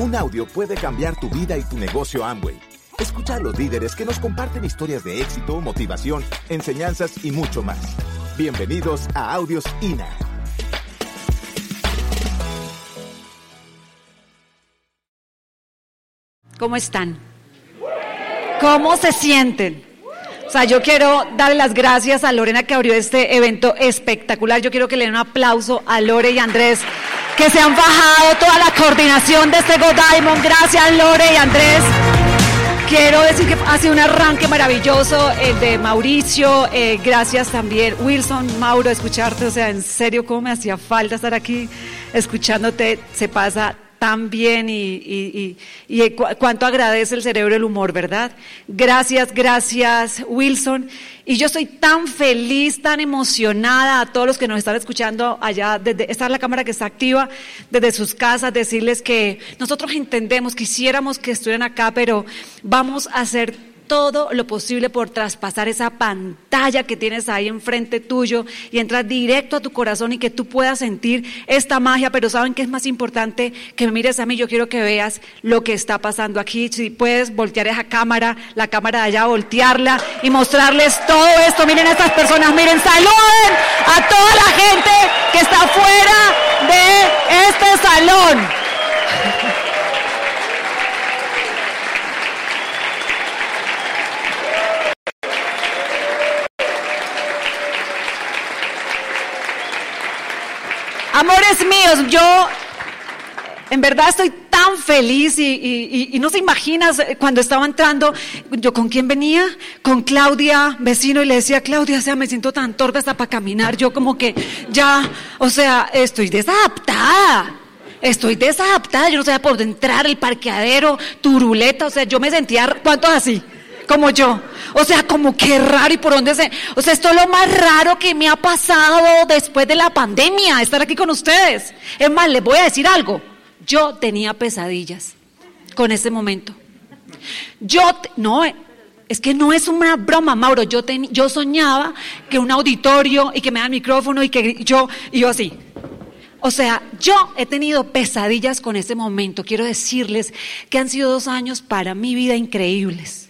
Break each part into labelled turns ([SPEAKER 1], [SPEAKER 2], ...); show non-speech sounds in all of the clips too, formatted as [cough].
[SPEAKER 1] Un audio puede cambiar tu vida y tu negocio Amway. Escucha a los líderes que nos comparten historias de éxito, motivación, enseñanzas y mucho más. Bienvenidos a Audios INA.
[SPEAKER 2] ¿Cómo están? ¿Cómo se sienten? O sea, yo quiero darle las gracias a Lorena que abrió este evento espectacular. Yo quiero que le den un aplauso a Lore y Andrés que se han bajado toda la coordinación de este Go. Gracias Lore y Andrés. Quiero decir que ha sido un arranque maravilloso el de Mauricio. Eh, gracias también, Wilson, Mauro, escucharte. O sea, en serio, cómo me hacía falta estar aquí escuchándote. Se pasa tan bien y, y, cuánto agradece el cerebro el humor, ¿verdad? Gracias, gracias, Wilson. Y yo estoy tan feliz, tan emocionada a todos los que nos están escuchando allá, desde, esta es la cámara que está activa, desde sus casas, decirles que nosotros entendemos, quisiéramos que estuvieran acá, pero vamos a hacer todo lo posible por traspasar esa pantalla que tienes ahí enfrente tuyo y entrar directo a tu corazón y que tú puedas sentir esta magia, pero saben que es más importante que me mires a mí, yo quiero que veas lo que está pasando aquí, si puedes voltear esa cámara, la cámara de allá, voltearla y mostrarles todo esto, miren a estas personas, miren, saluden a toda la gente que está fuera de este salón. Amores míos, yo en verdad estoy tan feliz y, no se imaginas eh, cuando estaba entrando, yo con quién venía, con Claudia, vecino, y le decía, Claudia, o sea, me siento tan torpe hasta para caminar, yo como que ya, o sea, estoy desadaptada. Estoy desadaptada, yo no sabía por entrar, el parqueadero, turuleta, o sea, yo me sentía, ¿cuántos así? Como yo. O sea, como qué raro y por dónde se... O sea, esto es lo más raro que me ha pasado después de la pandemia, estar aquí con ustedes. Es más, les voy a decir algo. Yo tenía pesadillas con ese momento. Yo, no, es que no es una broma, Mauro. Yo, yo soñaba que un auditorio y que me da el micrófono y que yo, y yo así. O sea, yo he tenido pesadillas con ese momento. Quiero decirles que han sido dos años para mi vida increíbles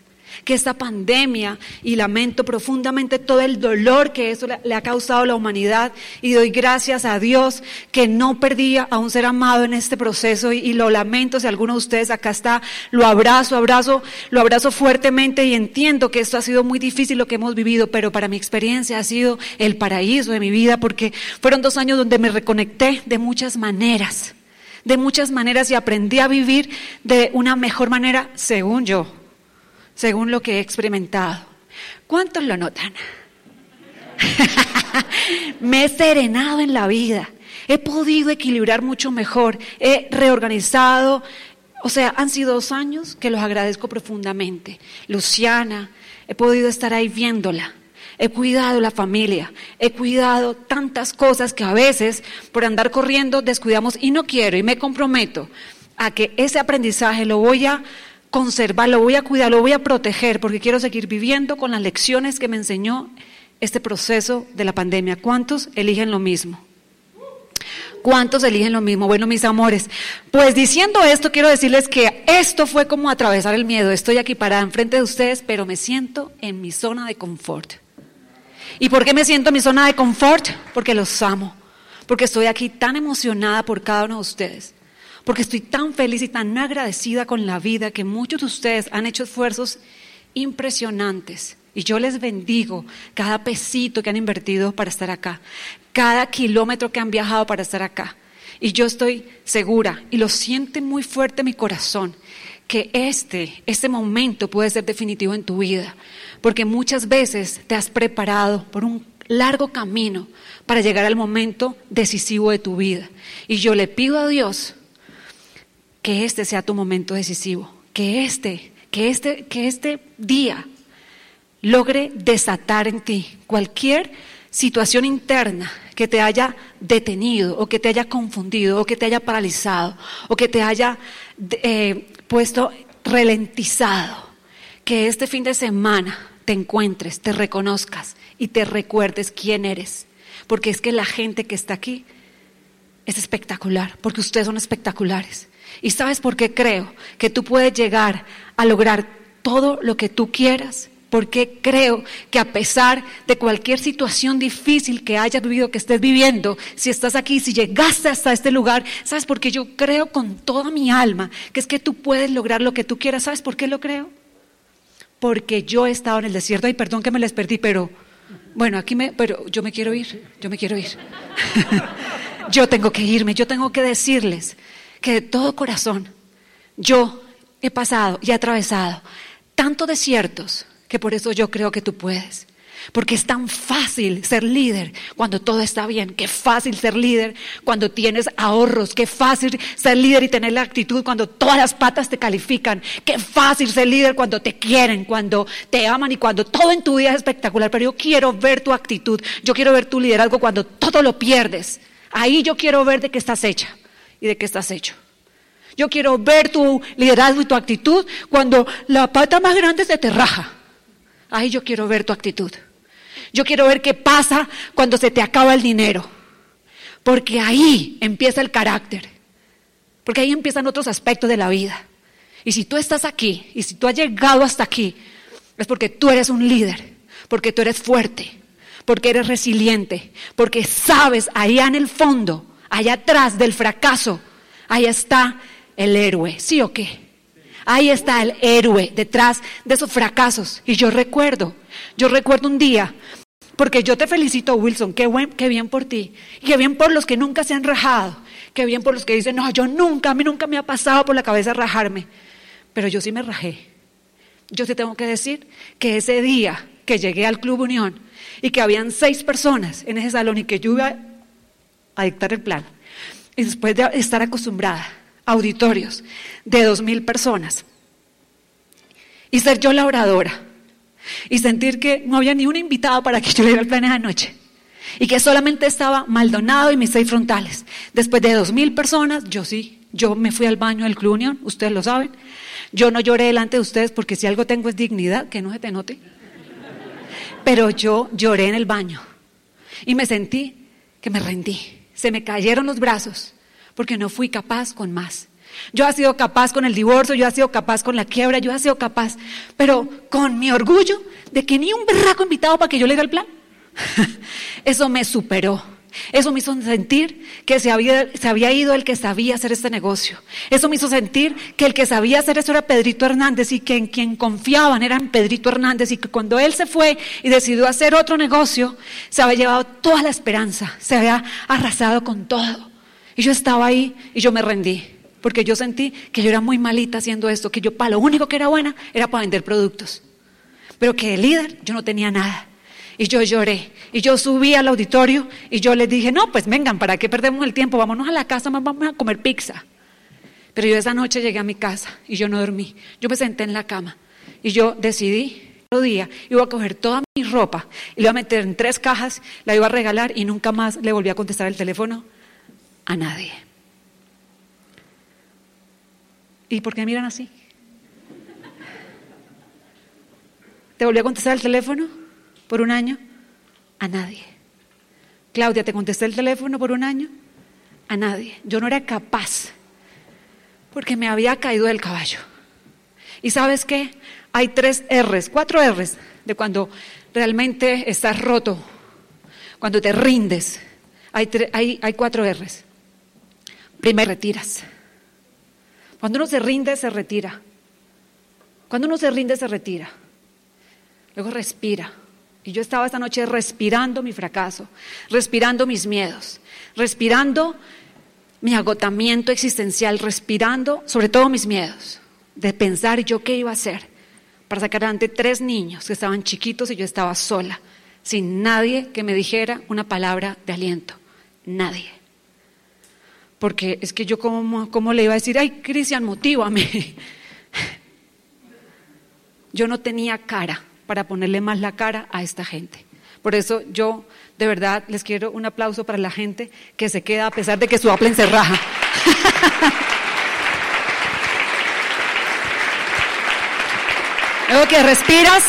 [SPEAKER 2] que esta pandemia, y lamento profundamente todo el dolor que eso le, ha causado a la humanidad, y doy gracias a Dios que no perdí a un ser amado en este proceso, y, lo lamento si alguno de ustedes acá está, lo abrazo, abrazo, lo abrazo fuertemente y entiendo que esto ha sido muy difícil lo que hemos vivido, pero para mi experiencia ha sido el paraíso de mi vida, porque fueron dos años donde me reconecté de muchas maneras de muchas maneras y aprendí a vivir de una mejor manera, según yo según lo que he experimentado. ¿Cuántos lo notan? [laughs] Me he serenado en la vida, he podido equilibrar mucho mejor, he reorganizado, o sea, han sido dos años que los agradezco profundamente. Luciana, he podido estar ahí viéndola, he cuidado la familia, he cuidado tantas cosas que a veces por andar corriendo descuidamos y no quiero y me comprometo a que ese aprendizaje lo voy a conservar, lo voy a cuidar, lo voy a proteger, porque quiero seguir viviendo con las lecciones que me enseñó este proceso de la pandemia. ¿Cuántos eligen lo mismo? ¿Cuántos eligen lo mismo? Bueno, mis amores, pues diciendo esto, quiero decirles que esto fue como atravesar el miedo. Estoy aquí parada enfrente de ustedes, pero me siento en mi zona de confort. ¿Y por qué me siento en mi zona de confort? Porque los amo, porque estoy aquí tan emocionada por cada uno de ustedes porque estoy tan feliz y tan agradecida con la vida que muchos de ustedes han hecho esfuerzos impresionantes. Y yo les bendigo cada pesito que han invertido para estar acá, cada kilómetro que han viajado para estar acá. Y yo estoy segura, y lo siente muy fuerte mi corazón, que este, este momento puede ser definitivo en tu vida, porque muchas veces te has preparado por un largo camino para llegar al momento decisivo de tu vida. Y yo le pido a Dios que este sea tu momento decisivo, que este, que este, que este día logre desatar en ti cualquier situación interna que te haya detenido o que te haya confundido o que te haya paralizado o que te haya eh, puesto ralentizado. Que este fin de semana te encuentres, te reconozcas y te recuerdes quién eres. Porque es que la gente que está aquí es espectacular, porque ustedes son espectaculares. ¿Y sabes por qué creo que tú puedes llegar a lograr todo lo que tú quieras? Porque creo que a pesar de cualquier situación difícil que hayas vivido, que estés viviendo, si estás aquí, si llegaste hasta este lugar, ¿sabes por qué yo creo con toda mi alma que es que tú puedes lograr lo que tú quieras? ¿Sabes por qué lo creo? Porque yo he estado en el desierto y perdón que me les perdí, pero bueno, aquí me, pero yo me quiero ir, yo me quiero ir. [laughs] yo tengo que irme, yo tengo que decirles que de todo corazón yo he pasado y he atravesado tantos desiertos que por eso yo creo que tú puedes. Porque es tan fácil ser líder cuando todo está bien. Qué fácil ser líder cuando tienes ahorros. Qué fácil ser líder y tener la actitud cuando todas las patas te califican. Qué fácil ser líder cuando te quieren, cuando te aman y cuando todo en tu vida es espectacular. Pero yo quiero ver tu actitud. Yo quiero ver tu liderazgo cuando todo lo pierdes. Ahí yo quiero ver de qué estás hecha y de qué estás hecho. Yo quiero ver tu liderazgo y tu actitud cuando la pata más grande se te raja. Ahí yo quiero ver tu actitud. Yo quiero ver qué pasa cuando se te acaba el dinero. Porque ahí empieza el carácter. Porque ahí empiezan otros aspectos de la vida. Y si tú estás aquí, y si tú has llegado hasta aquí, es porque tú eres un líder, porque tú eres fuerte, porque eres resiliente, porque sabes allá en el fondo, allá atrás del fracaso, ahí está el héroe. ¿Sí o qué? Ahí está el héroe detrás de esos fracasos. Y yo recuerdo, yo recuerdo un día, porque yo te felicito, Wilson, qué, buen, qué bien por ti, qué bien por los que nunca se han rajado, qué bien por los que dicen, no, yo nunca, a mí nunca me ha pasado por la cabeza rajarme, pero yo sí me rajé. Yo te tengo que decir que ese día que llegué al Club Unión y que habían seis personas en ese salón y que yo iba a dictar el plan, y después de estar acostumbrada auditorios de dos mil personas. Y ser yo la oradora. Y sentir que no había ni un invitado para que yo le diera el plan esa noche. Y que solamente estaba Maldonado y mis seis frontales. Después de dos mil personas, yo sí, yo me fui al baño del Club ustedes lo saben. Yo no lloré delante de ustedes porque si algo tengo es dignidad, que no se te note. Pero yo lloré en el baño y me sentí que me rendí. Se me cayeron los brazos porque no fui capaz con más. Yo he sido capaz con el divorcio, yo he sido capaz con la quiebra, yo he sido capaz, pero con mi orgullo de que ni un berraco invitado para que yo le dé el plan. [laughs] Eso me superó. Eso me hizo sentir que se había, se había, ido el que sabía hacer este negocio. Eso me hizo sentir que el que sabía hacer eso era Pedrito Hernández y que en quien confiaban era Pedrito Hernández y que cuando él se fue y decidió hacer otro negocio, se había llevado toda la esperanza, se había arrasado con todo. Y yo estaba ahí y yo me rendí, porque yo sentí que yo era muy malita haciendo esto, que yo para lo único que era buena era para vender productos. Pero que el líder yo no tenía nada. Y yo lloré. Y yo subí al auditorio y yo les dije, no, pues vengan, ¿para qué perdemos el tiempo? Vámonos a la casa, vamos a comer pizza. Pero yo esa noche llegué a mi casa y yo no dormí. Yo me senté en la cama y yo decidí, otro día, iba a coger toda mi ropa y la iba a meter en tres cajas, la iba a regalar y nunca más le volví a contestar el teléfono a nadie. ¿Y por qué miran así? ¿Te volví a contestar el teléfono por un año? A nadie. Claudia, ¿te contesté el teléfono por un año? A nadie. Yo no era capaz porque me había caído del caballo. ¿Y sabes qué? Hay tres R's, cuatro R's de cuando realmente estás roto, cuando te rindes. Hay, hay, hay cuatro R's. Primero retiras. Cuando uno se rinde, se retira. Cuando uno se rinde, se retira. Luego respira. Y yo estaba esta noche respirando mi fracaso, respirando mis miedos, respirando mi agotamiento existencial, respirando sobre todo mis miedos, de pensar yo qué iba a hacer para sacar adelante tres niños que estaban chiquitos y yo estaba sola, sin nadie que me dijera una palabra de aliento. Nadie. Porque es que yo como, le iba a decir, ay, Cristian, motívame. [laughs] Yo no tenía cara para ponerle más la cara a esta gente. Por eso yo de verdad les quiero un aplauso para la gente que se queda a pesar de que su Apple se raja. luego que respiras,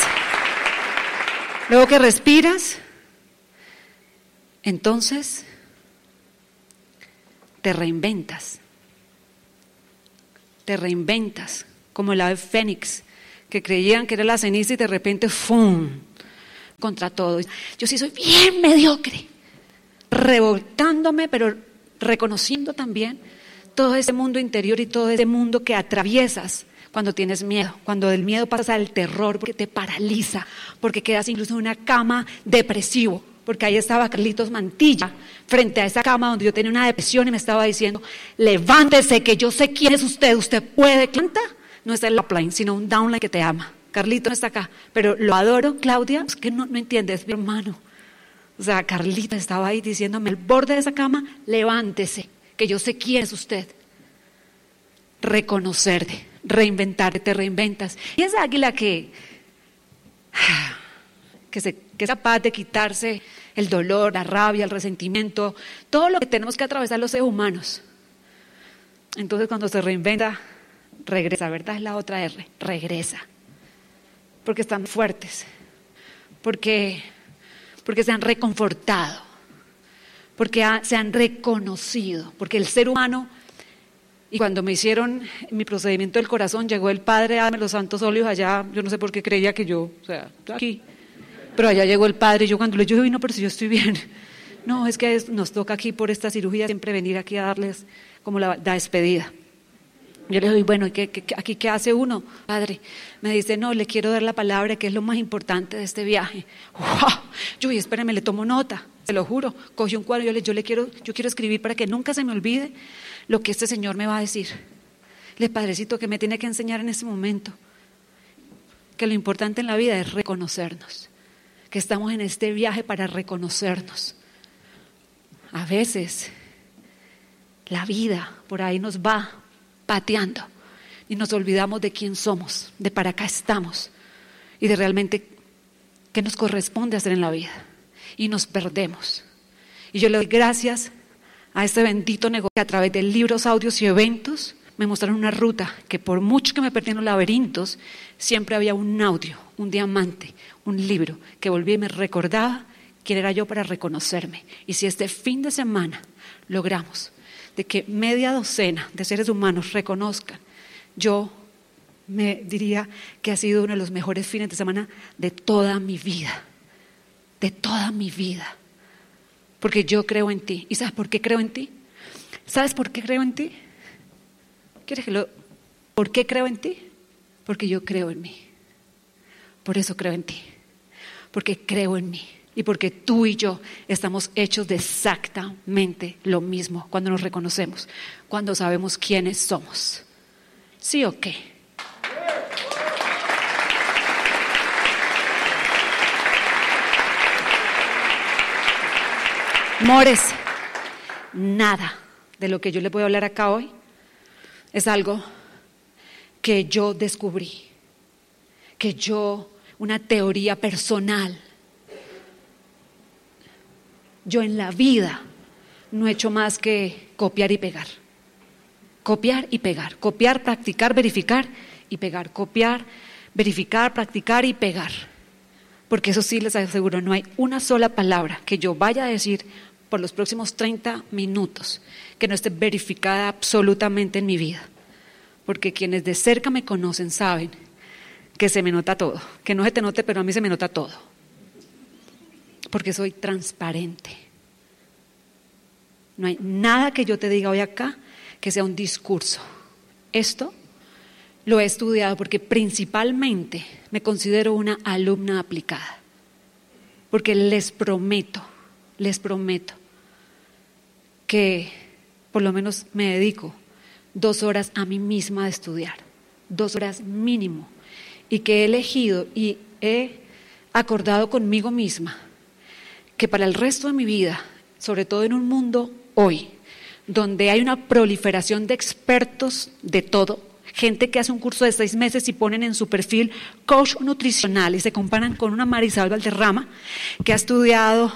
[SPEAKER 2] luego que respiras, entonces te reinventas. te reinventas, como el ave fénix, que creían que era la ceniza y de repente ¡fum! contra todo. Yo sí soy bien mediocre, revoltándome, pero reconociendo también todo ese mundo interior y todo ese mundo que atraviesas cuando tienes miedo, cuando del miedo pasas al terror porque te paraliza, porque quedas incluso en una cama depresivo, porque ahí estaba Carlitos Mantilla frente a esa cama donde yo tenía una depresión y me estaba diciendo, levántese que yo sé quién es usted, usted puede, canta. No es el upline, sino un downline que te ama. Carlito no está acá, pero lo adoro, Claudia, que no, no entiendes, mi hermano. O sea, Carlita estaba ahí diciéndome, el borde de esa cama, levántese, que yo sé quién es usted. Reconocerte, reinventarte, te reinventas. Y esa águila que, [sighs] que, se, que es capaz de quitarse el dolor, la rabia, el resentimiento, todo lo que tenemos que atravesar los seres humanos. Entonces cuando se reinventa, regresa, ¿verdad? Es la otra R, regresa. Porque están fuertes, porque, porque se han reconfortado, porque se han reconocido, porque el ser humano, y cuando me hicieron mi procedimiento del corazón, llegó el padre, dame los santos óleos allá, yo no sé por qué creía que yo, o sea, aquí, pero allá llegó el padre y yo cuando le dije, no, pero si yo estoy bien. [laughs] No, es que nos toca aquí por esta cirugía siempre venir aquí a darles como la, despedida. Yo le digo, bueno, ¿y qué, aquí qué hace uno, padre? Me dice, no, le quiero dar la palabra que es lo más importante de este viaje. Yo, y espérame, le tomo nota, se lo juro. Cogí un cuadro, yo le, yo le quiero, yo quiero escribir para que nunca se me olvide lo que este Señor me va a decir. Le padrecito que me tiene que enseñar en este momento. Que lo importante en la vida es reconocernos que estamos en este viaje para reconocernos. A veces la vida por ahí nos va pateando y nos olvidamos de quién somos, de para acá estamos y de realmente qué nos corresponde hacer en la vida. Y nos perdemos. Y yo le doy gracias a este bendito negocio que a través de libros, audios y eventos me mostraron una ruta que por mucho que me perdí en los laberintos, siempre había un audio, un diamante, un libro que volvía y me recordaba quién era yo para reconocerme. Y si este fin de semana logramos de que media docena de seres humanos reconozcan, yo me diría que ha sido uno de los mejores fines de semana de toda mi vida, de toda mi vida. Porque yo creo en ti. ¿Y sabes por qué creo en ti? ¿Sabes por qué creo en ti? ¿Quieres que lo... ¿Por qué creo en ti? Porque yo creo en mí. Por eso creo en ti porque creo en mí y porque tú y yo estamos hechos de exactamente lo mismo cuando nos reconocemos, cuando sabemos quiénes somos. ¿Sí o qué? Mores, nada de lo que yo le voy a hablar acá hoy es algo que yo descubrí, que yo una teoría personal. Yo en la vida no he hecho más que copiar y pegar. Copiar y pegar. Copiar, practicar, verificar y pegar. Copiar, verificar, practicar y pegar. Porque eso sí les aseguro, no hay una sola palabra que yo vaya a decir por los próximos 30 minutos que no esté verificada absolutamente en mi vida. Porque quienes de cerca me conocen saben que se me nota todo, que no se te note, pero a mí se me nota todo, porque soy transparente. No hay nada que yo te diga hoy acá que sea un discurso. Esto lo he estudiado porque principalmente me considero una alumna aplicada, porque les prometo, les prometo que por lo menos me dedico dos horas a mí misma a estudiar, dos horas mínimo y que he elegido y he acordado conmigo misma que para el resto de mi vida, sobre todo en un mundo hoy, donde hay una proliferación de expertos de todo, gente que hace un curso de seis meses y ponen en su perfil coach nutricional y se comparan con una Marisabel Valderrama que ha estudiado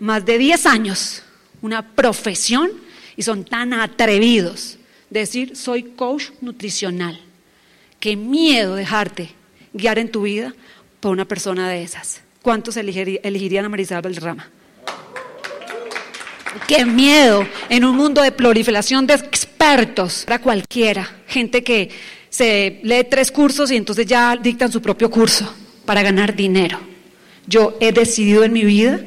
[SPEAKER 2] más de 10 años una profesión y son tan atrevidos de decir soy coach nutricional. Qué miedo dejarte guiar en tu vida por una persona de esas. ¿Cuántos elegirían a Marisabel Valderrama? Qué miedo en un mundo de proliferación de expertos para cualquiera. Gente que se lee tres cursos y entonces ya dictan su propio curso para ganar dinero. Yo he decidido en mi vida,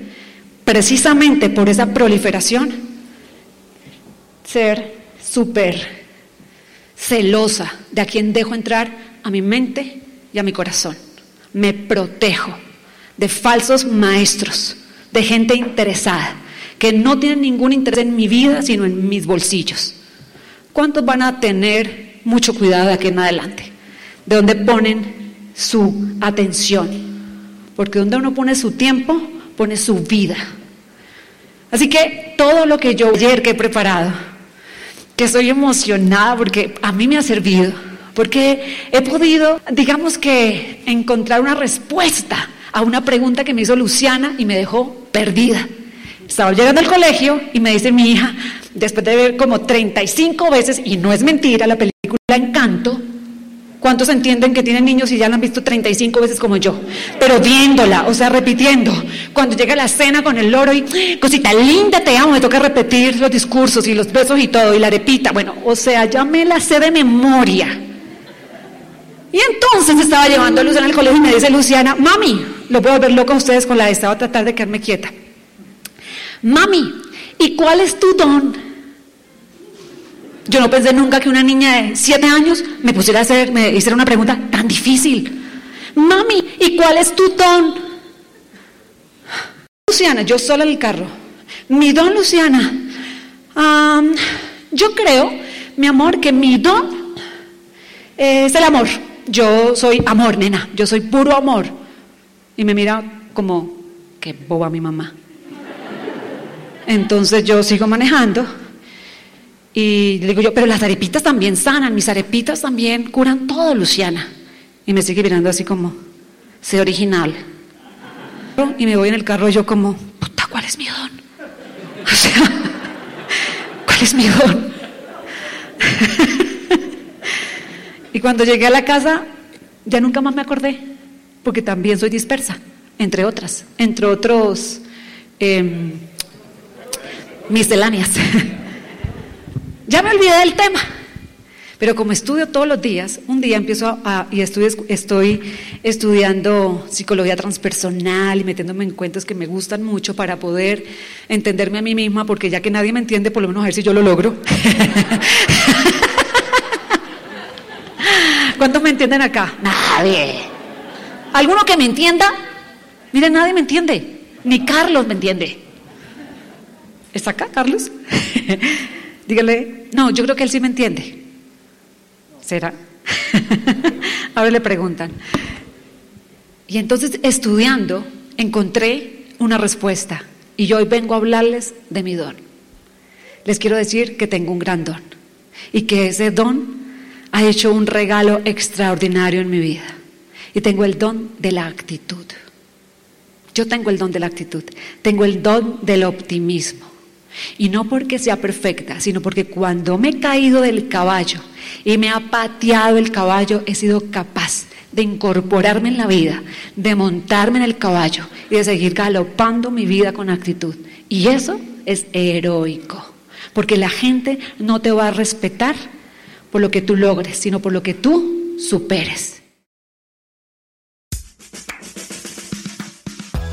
[SPEAKER 2] precisamente por esa proliferación, ser súper celosa de a quien dejo entrar a mi mente y a mi corazón. Me protejo de falsos maestros, de gente interesada, que no tienen ningún interés en mi vida, sino en mis bolsillos. ¿Cuántos van a tener mucho cuidado de aquí en adelante? De dónde ponen su atención. Porque donde uno pone su tiempo, pone su vida. Así que todo lo que yo ayer que he preparado, que estoy emocionada porque a mí me ha servido, porque he podido, digamos que, encontrar una respuesta a una pregunta que me hizo Luciana y me dejó perdida. Estaba llegando al colegio y me dice mi hija, después de ver como 35 veces, y no es mentira, la película Encanto, ¿cuántos entienden que tienen niños y ya la han visto 35 veces como yo? Pero viéndola, o sea, repitiendo. Cuando llega la cena con el loro y, cosita linda, te amo, me toca repetir los discursos y los besos y todo, y la repita. Bueno, o sea, ya me la sé de memoria. Y entonces estaba llevando a Luciana al colegio y me dice Luciana, mami, lo puedo ver loco a ustedes con la de estaba a tratar de quedarme quieta. Mami, ¿y cuál es tu don? Yo no pensé nunca que una niña de siete años me pusiera a hacer, me hiciera una pregunta tan difícil. Mami, ¿y cuál es tu don? Luciana, yo sola en el carro. Mi don, Luciana. yo creo, mi amor, que mi don es el amor. Yo soy amor, nena. Yo soy puro amor. Y me mira como, que boba mi mamá. Entonces yo sigo manejando y le digo yo, pero las arepitas también sanan, mis arepitas también curan todo, Luciana. Y me sigue mirando así como, sé original. Y me voy en el carro yo como, puta, ¿cuál es mi don? [laughs] O sea, ¿cuál es mi don? [laughs] y cuando llegué a la casa, ya nunca más me acordé, porque también soy dispersa, entre otras, entre otros em, misceláneas. [laughs] ya me olvidé del tema. Pero como estudio todos los días, un día empiezo a, y estoy, estoy estudiando psicología transpersonal y metiéndome en cuentos que me gustan mucho para poder entenderme a mí misma, porque ya que nadie me entiende, por lo menos a ver si yo lo logro. [laughs] ¿Cuántos me entienden acá? Nadie. ¿Alguno que me entienda? Mire, nadie me entiende. Ni Carlos me entiende. ¿Está acá, Carlos? [laughs] Dígale, no, yo creo que él sí me entiende. ¿Será? [laughs] Ahora le preguntan. Y entonces, estudiando, encontré una respuesta. Y yo hoy vengo a hablarles de mi don. Les quiero decir que tengo un gran don. Y que ese don ha hecho un regalo extraordinario en mi vida. Y tengo el don de la actitud. Yo tengo el don de la actitud. Tengo el don del optimismo. Y no porque sea perfecta, sino porque cuando me he caído del caballo y me ha pateado el caballo, he sido capaz de incorporarme en la vida, de montarme en el caballo y de seguir galopando mi vida con actitud. Y eso es heroico, porque la gente no te va a respetar por lo que tú logres, sino por lo que tú superes.